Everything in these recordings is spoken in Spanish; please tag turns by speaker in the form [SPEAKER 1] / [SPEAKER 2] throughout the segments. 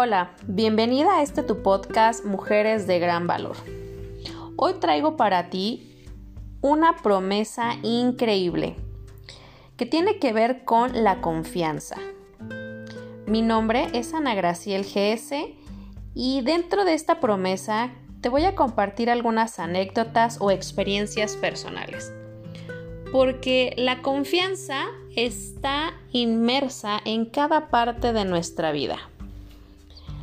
[SPEAKER 1] Hola, bienvenida a este tu podcast Mujeres de Gran Valor. Hoy traigo para ti una promesa increíble que tiene que ver con la confianza. Mi nombre es Ana Graciel GS y dentro de esta promesa te voy a compartir algunas anécdotas o experiencias personales. Porque la confianza está inmersa en cada parte de nuestra vida.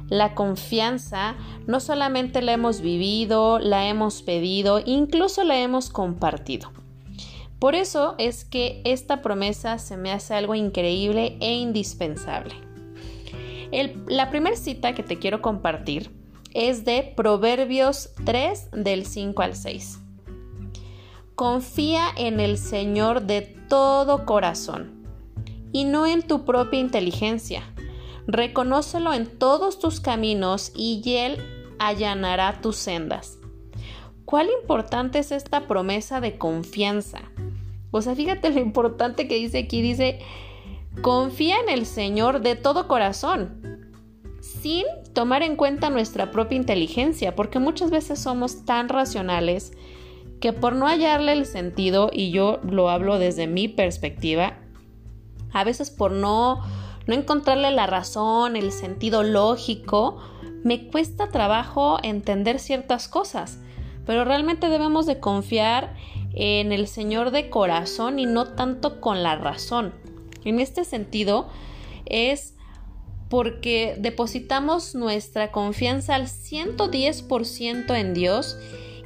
[SPEAKER 1] La confianza no solamente la hemos vivido, la hemos pedido, incluso la hemos compartido. Por eso es que esta promesa se me hace algo increíble e indispensable. la primera cita que te quiero compartir es de Proverbios 3 del 5 al 6. Confía en el Señor de todo corazón y no en tu propia inteligencia Reconócelo en todos tus caminos y Él allanará tus sendas. ¿Cuál importante es esta promesa de confianza? O sea, fíjate lo importante que dice aquí, dice, confía en el Señor de todo corazón, sin tomar en cuenta nuestra propia inteligencia, porque muchas veces somos tan racionales que por no hallarle el sentido, y yo lo hablo desde mi perspectiva, a veces por no no encontrarle la razón, el sentido lógico, me cuesta trabajo entender ciertas cosas, pero realmente debemos de confiar en el Señor de corazón y no tanto con la razón. En este sentido es porque depositamos nuestra confianza al 110% en Dios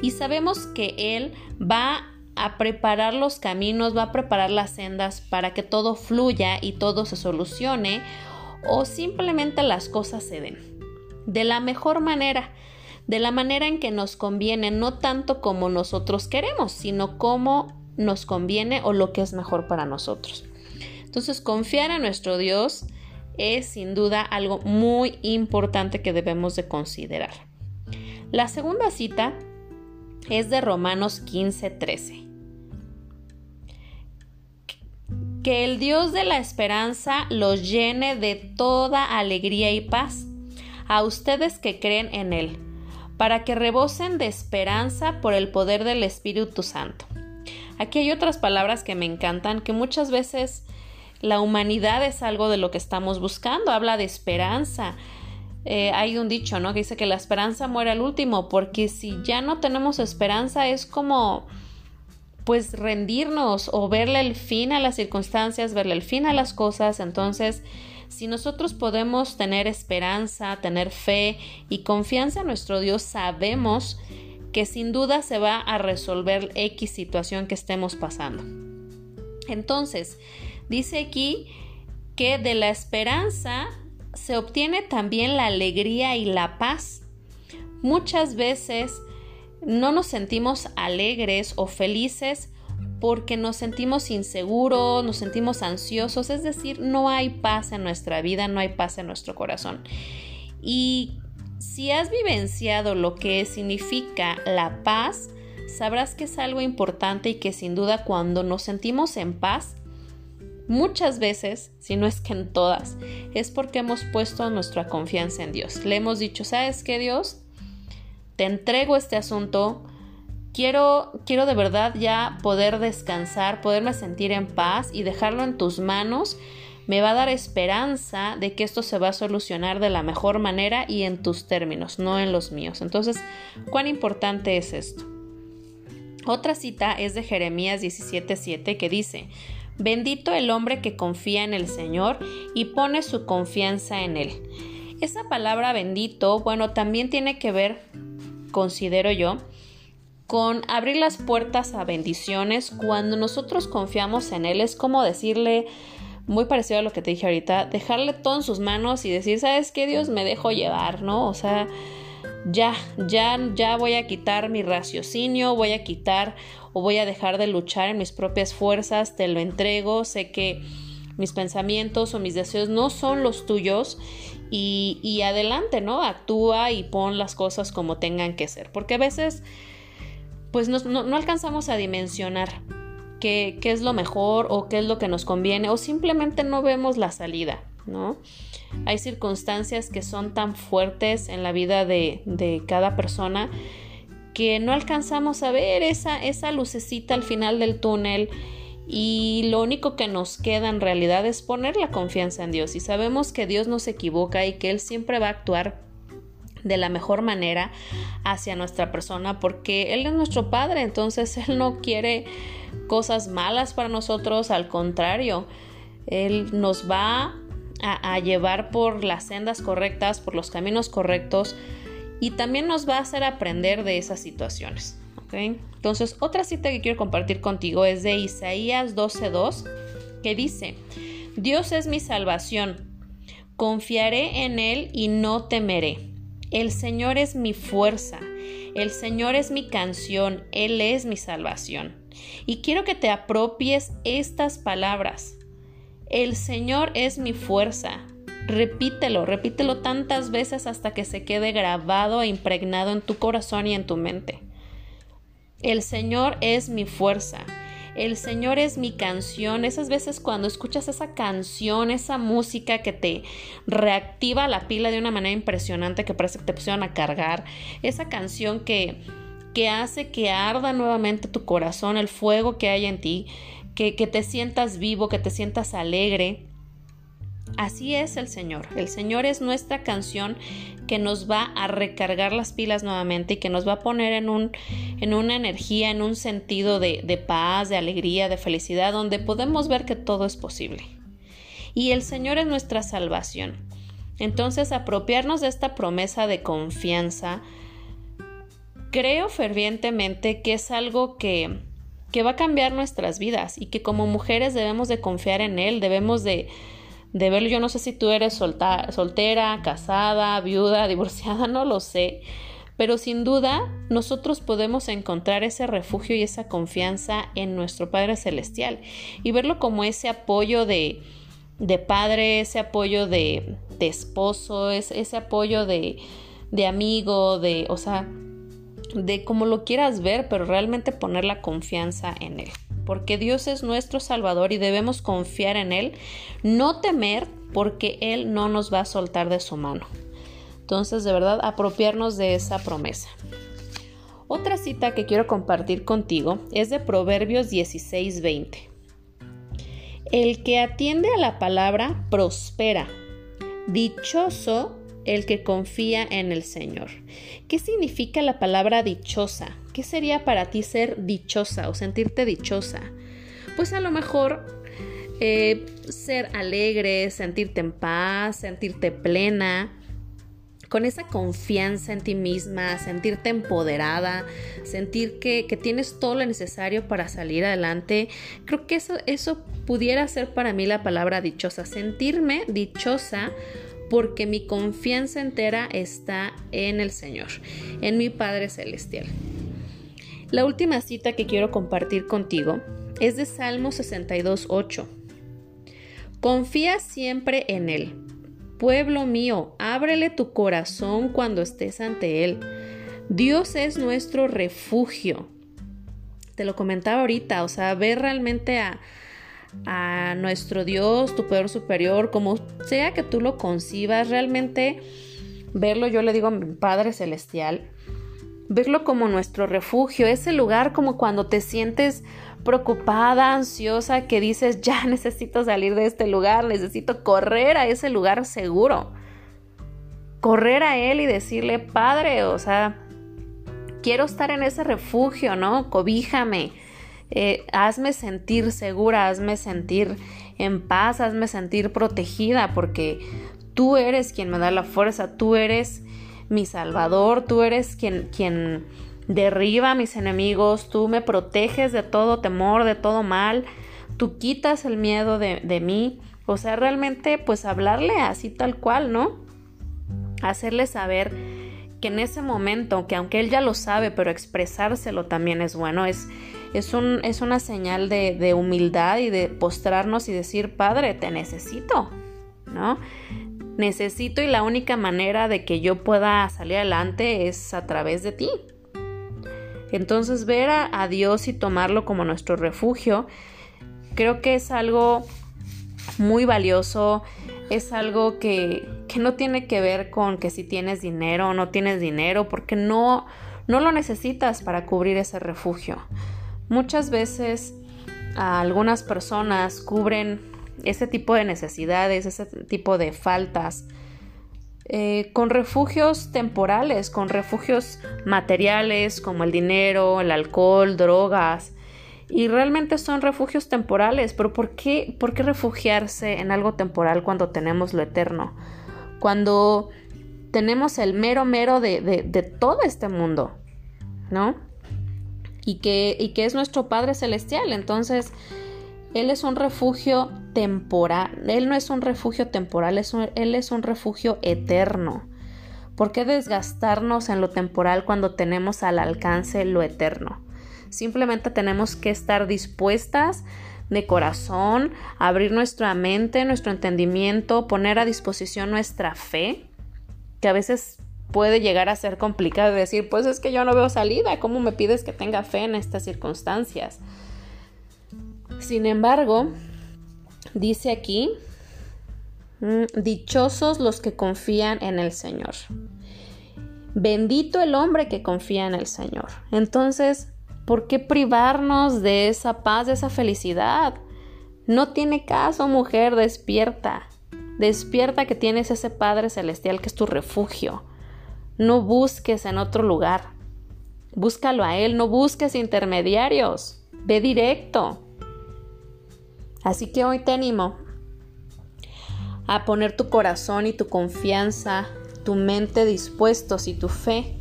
[SPEAKER 1] y sabemos que Él va a preparar los caminos, va a preparar las sendas para que todo fluya y todo se solucione o simplemente las cosas se den de la mejor manera, de la manera en que nos conviene, no tanto como nosotros queremos, sino como nos conviene o lo que es mejor para nosotros. Entonces, confiar en nuestro Dios es sin duda algo muy importante que debemos de considerar. La segunda cita es de Romanos 15:13. Que el Dios de la esperanza los llene de toda alegría y paz, a ustedes que creen en Él, para que rebosen de esperanza por el poder del Espíritu Santo. Aquí hay otras palabras que me encantan, que muchas veces la humanidad es algo de lo que estamos buscando, habla de esperanza. Eh, hay un dicho, ¿no? Que dice que la esperanza muere al último, porque si ya no tenemos esperanza es como pues rendirnos o verle el fin a las circunstancias, verle el fin a las cosas. Entonces, si nosotros podemos tener esperanza, tener fe y confianza en nuestro Dios, sabemos que sin duda se va a resolver X situación que estemos pasando. Entonces, dice aquí que de la esperanza se obtiene también la alegría y la paz. Muchas veces no nos sentimos alegres o felices porque nos sentimos inseguros, nos sentimos ansiosos, es decir, no hay paz en nuestra vida, no hay paz en nuestro corazón. Y si has vivenciado lo que significa la paz, sabrás que es algo importante y que sin duda cuando nos sentimos en paz, muchas veces, si no es que en todas, es porque hemos puesto nuestra confianza en Dios. Le hemos dicho, ¿sabes qué Dios? Te entrego este asunto, quiero, quiero de verdad ya poder descansar, poderme sentir en paz y dejarlo en tus manos. Me va a dar esperanza de que esto se va a solucionar de la mejor manera y en tus términos, no en los míos. Entonces, ¿cuán importante es esto? Otra cita es de Jeremías 17:7 que dice, Bendito el hombre que confía en el Señor y pone su confianza en Él. Esa palabra bendito, bueno, también tiene que ver considero yo, con abrir las puertas a bendiciones cuando nosotros confiamos en Él. Es como decirle, muy parecido a lo que te dije ahorita, dejarle todo en sus manos y decir, ¿sabes qué? Dios me dejo llevar, ¿no? O sea, ya, ya, ya voy a quitar mi raciocinio, voy a quitar o voy a dejar de luchar en mis propias fuerzas, te lo entrego, sé que mis pensamientos o mis deseos no son los tuyos y, adelante, ¿no? Actúa y pon las cosas como tengan que ser. Porque a veces, pues no, alcanzamos a dimensionar qué, es lo mejor o qué es lo que nos conviene o simplemente no vemos la salida. ¿no? Hay circunstancias que son tan fuertes en la vida de, de cada persona que no alcanzamos a ver esa, esa lucecita al final del túnel y lo único que nos queda en realidad es poner la confianza en Dios y sabemos que Dios no se equivoca y que Él siempre va a actuar de la mejor manera hacia nuestra persona porque Él es nuestro Padre, entonces Él no quiere cosas malas para nosotros, al contrario, Él nos va a, a llevar por las sendas correctas, por los caminos correctos y también nos va a hacer aprender de esas situaciones. Entonces, otra cita que quiero compartir contigo es de Isaías 12:2, que dice, Dios es mi salvación, confiaré en Él y no temeré. El Señor es mi fuerza, el Señor es mi canción, Él es mi salvación. Y quiero que te apropies estas palabras. El Señor es mi fuerza, Repítelo, repítelo tantas veces hasta que se quede grabado e impregnado en tu corazón y en tu mente. El Señor es mi fuerza. El Señor es mi canción. Esas veces cuando escuchas esa canción, esa música que te reactiva la pila de una manera impresionante que parece que te pusieron a cargar. Esa canción que, que hace que arda nuevamente tu corazón, el fuego que hay en ti, que, que te sientas vivo, que te sientas alegre. Así es el Señor. El Señor es nuestra canción que nos va a recargar las pilas nuevamente y que nos va a poner en, un, en una energía, en un sentido de, de paz, de alegría, de felicidad, donde podemos ver que todo es posible. Y el Señor es nuestra salvación. Entonces, apropiarnos de esta promesa de confianza, creo fervientemente que es algo que, que va a cambiar nuestras vidas y que como mujeres debemos de confiar en Él, debemos de de verlo. Yo no sé si tú eres soltera, casada, viuda, divorciada, no lo sé. Pero sin duda nosotros podemos encontrar ese refugio y esa confianza en nuestro Padre Celestial y verlo como ese apoyo de, de padre, ese apoyo de, de esposo, ese, ese apoyo de, de amigo, de, o sea, de como lo quieras ver, pero realmente poner la confianza en Él porque Dios es nuestro Salvador y debemos confiar en Él, no temer porque Él no nos va a soltar de su mano. Entonces, de verdad, apropiarnos de esa promesa. Otra cita que quiero compartir contigo es de Proverbios 16:20. El que atiende a la palabra prospera. Dichoso el que confía en el Señor. ¿Qué significa la palabra dichosa? ¿Qué sería para ti ser dichosa o sentirte dichosa? Pues a lo mejor eh, ser alegre, sentirte en paz, sentirte plena, con esa confianza en ti misma, sentirte empoderada, sentir que, que, tienes todo lo necesario para salir adelante. Creo que eso, eso pudiera ser para mí la palabra dichosa, sentirme dichosa porque mi confianza entera está en el Señor, en mi Padre Celestial. La última cita que quiero compartir contigo es de Salmo 62.8. Confía siempre en Él. Pueblo mío, ábrele tu corazón cuando estés ante Él. Dios es nuestro refugio. Te lo comentaba ahorita, o sea, ver realmente a, a nuestro Dios, tu poder superior, como sea que tú lo concibas, realmente verlo, yo le digo a mi Padre Celestial, verlo como nuestro refugio, ese lugar como cuando te sientes preocupada, ansiosa, que dices, ya necesito salir de este lugar, necesito correr a ese lugar seguro, correr a Él y decirle, Padre, o sea, quiero estar en ese refugio, ¿no? Cobíjame eh, hazme sentir segura, hazme sentir en paz, hazme sentir protegida, porque tú eres quien me da la fuerza, tú eres mi salvador, tú eres quien, quien derriba a mis enemigos, tú me proteges de todo temor, de todo mal, tú quitas el miedo de, de mí. O sea, realmente pues hablarle así tal cual, ¿no? Hacerle saber que en ese momento, que aunque él ya lo sabe, pero expresárselo también es bueno, es, es, un, es una señal de, de, humildad y de postrarnos y decir, Padre, te necesito, ¿no? Necesito y la única manera de que yo pueda salir adelante es a través de ti. Entonces ver a, a Dios y tomarlo como nuestro refugio, creo que es algo muy valioso, es algo que, que no tiene que ver con que si tienes dinero o no tienes dinero, porque no, no lo necesitas para cubrir ese refugio. Muchas veces algunas personas cubren ese tipo de necesidades, ese tipo de faltas, eh, con refugios temporales, con refugios materiales como el dinero, el alcohol, drogas. Y realmente son refugios temporales, pero ¿por qué, por qué refugiarse en algo temporal cuando tenemos lo eterno? Cuando tenemos el mero mero de, de, todo este mundo, ¿no? Y que, y que es nuestro Padre Celestial. Entonces, Él es un refugio temporal, Él no es un refugio temporal, Él es un refugio eterno. ¿Por qué desgastarnos en lo temporal cuando tenemos al alcance lo eterno? Simplemente tenemos que estar dispuestas de corazón, abrir nuestra mente, nuestro entendimiento, poner a disposición nuestra fe, que a veces puede llegar a ser complicado decir, pues es que yo no veo salida, ¿cómo me pides que tenga fe en estas circunstancias? Sin embargo, Dice aquí, mm, dichosos los que confían en el Señor. Bendito el hombre que confía en el Señor. Entonces, ¿por qué privarnos de esa paz, de esa felicidad? No tiene caso, mujer, despierta. Despierta que tienes ese Padre Celestial que es tu refugio. No busques en otro lugar. Búscalo a Él, no busques intermediarios. Ve directo. Así que hoy te animo a poner tu corazón y tu confianza, tu mente dispuestos y tu fe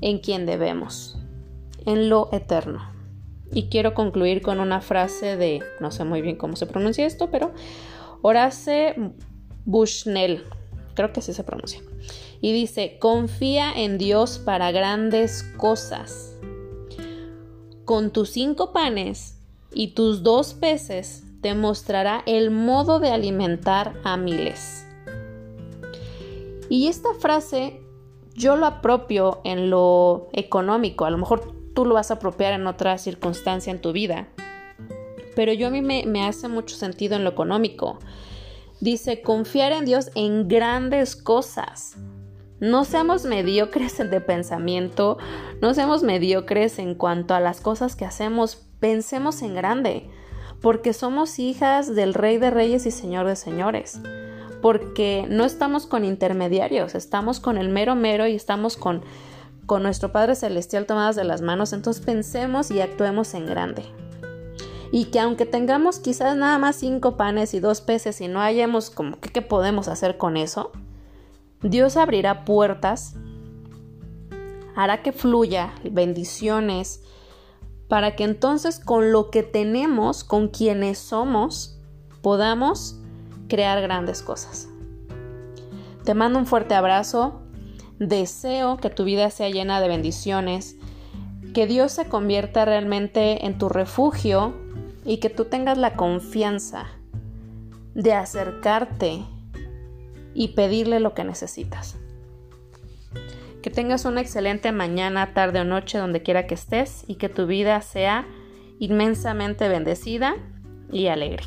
[SPEAKER 1] en quien debemos, en lo eterno. Y quiero concluir con una frase de, no sé muy bien cómo se pronuncia esto, pero Horace Bushnell, creo que así se pronuncia. Y dice, confía en Dios para grandes cosas. Con tus cinco panes y tus dos peces te mostrará el modo de alimentar a miles. Y esta frase yo lo apropio en lo económico, a lo mejor tú lo vas a apropiar en otra circunstancia en tu vida, pero yo a mí me, me hace mucho sentido en lo económico. Dice, confiar en Dios en grandes cosas. No seamos mediocres de pensamiento, no seamos mediocres en cuanto a las cosas que hacemos, pensemos en grande porque somos hijas del Rey de Reyes y Señor de Señores, porque no estamos con intermediarios, estamos con el mero mero y estamos con, con nuestro Padre Celestial tomadas de las manos, entonces pensemos y actuemos en grande. Y que aunque tengamos quizás nada más cinco panes y dos peces y no hayamos como qué podemos hacer con eso, Dios abrirá puertas, hará que fluya bendiciones, para que entonces con lo que tenemos, con quienes somos, podamos crear grandes cosas. Te mando un fuerte abrazo, deseo que tu vida sea llena de bendiciones, que Dios se convierta realmente en tu refugio y que tú tengas la confianza de acercarte y pedirle lo que necesitas. Que tengas una excelente mañana, tarde o noche, donde quiera que estés y que tu vida sea inmensamente bendecida y alegre.